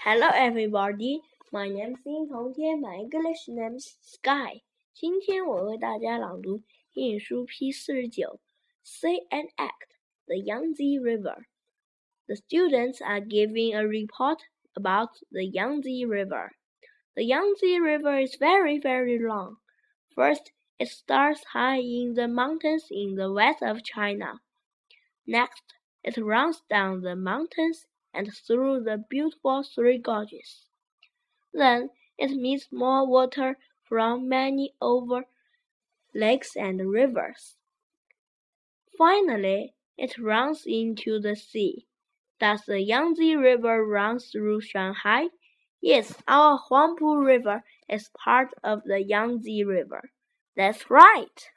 Hello, everybody. My name is 殷同天. My English name is Sky. 今天我为大家朗读英语书 P 四十九。Say and act the Yangtze River. The students are giving a report about the Yangtze River. The Yangtze River is very, very long. First, it starts high in the mountains in the west of China. Next, it runs down the mountains and through the beautiful Three Gorges. Then it meets more water from many over lakes and rivers. Finally, it runs into the sea. Does the Yangtze River run through Shanghai? Yes, our Huangpu River is part of the Yangtze River. That's right.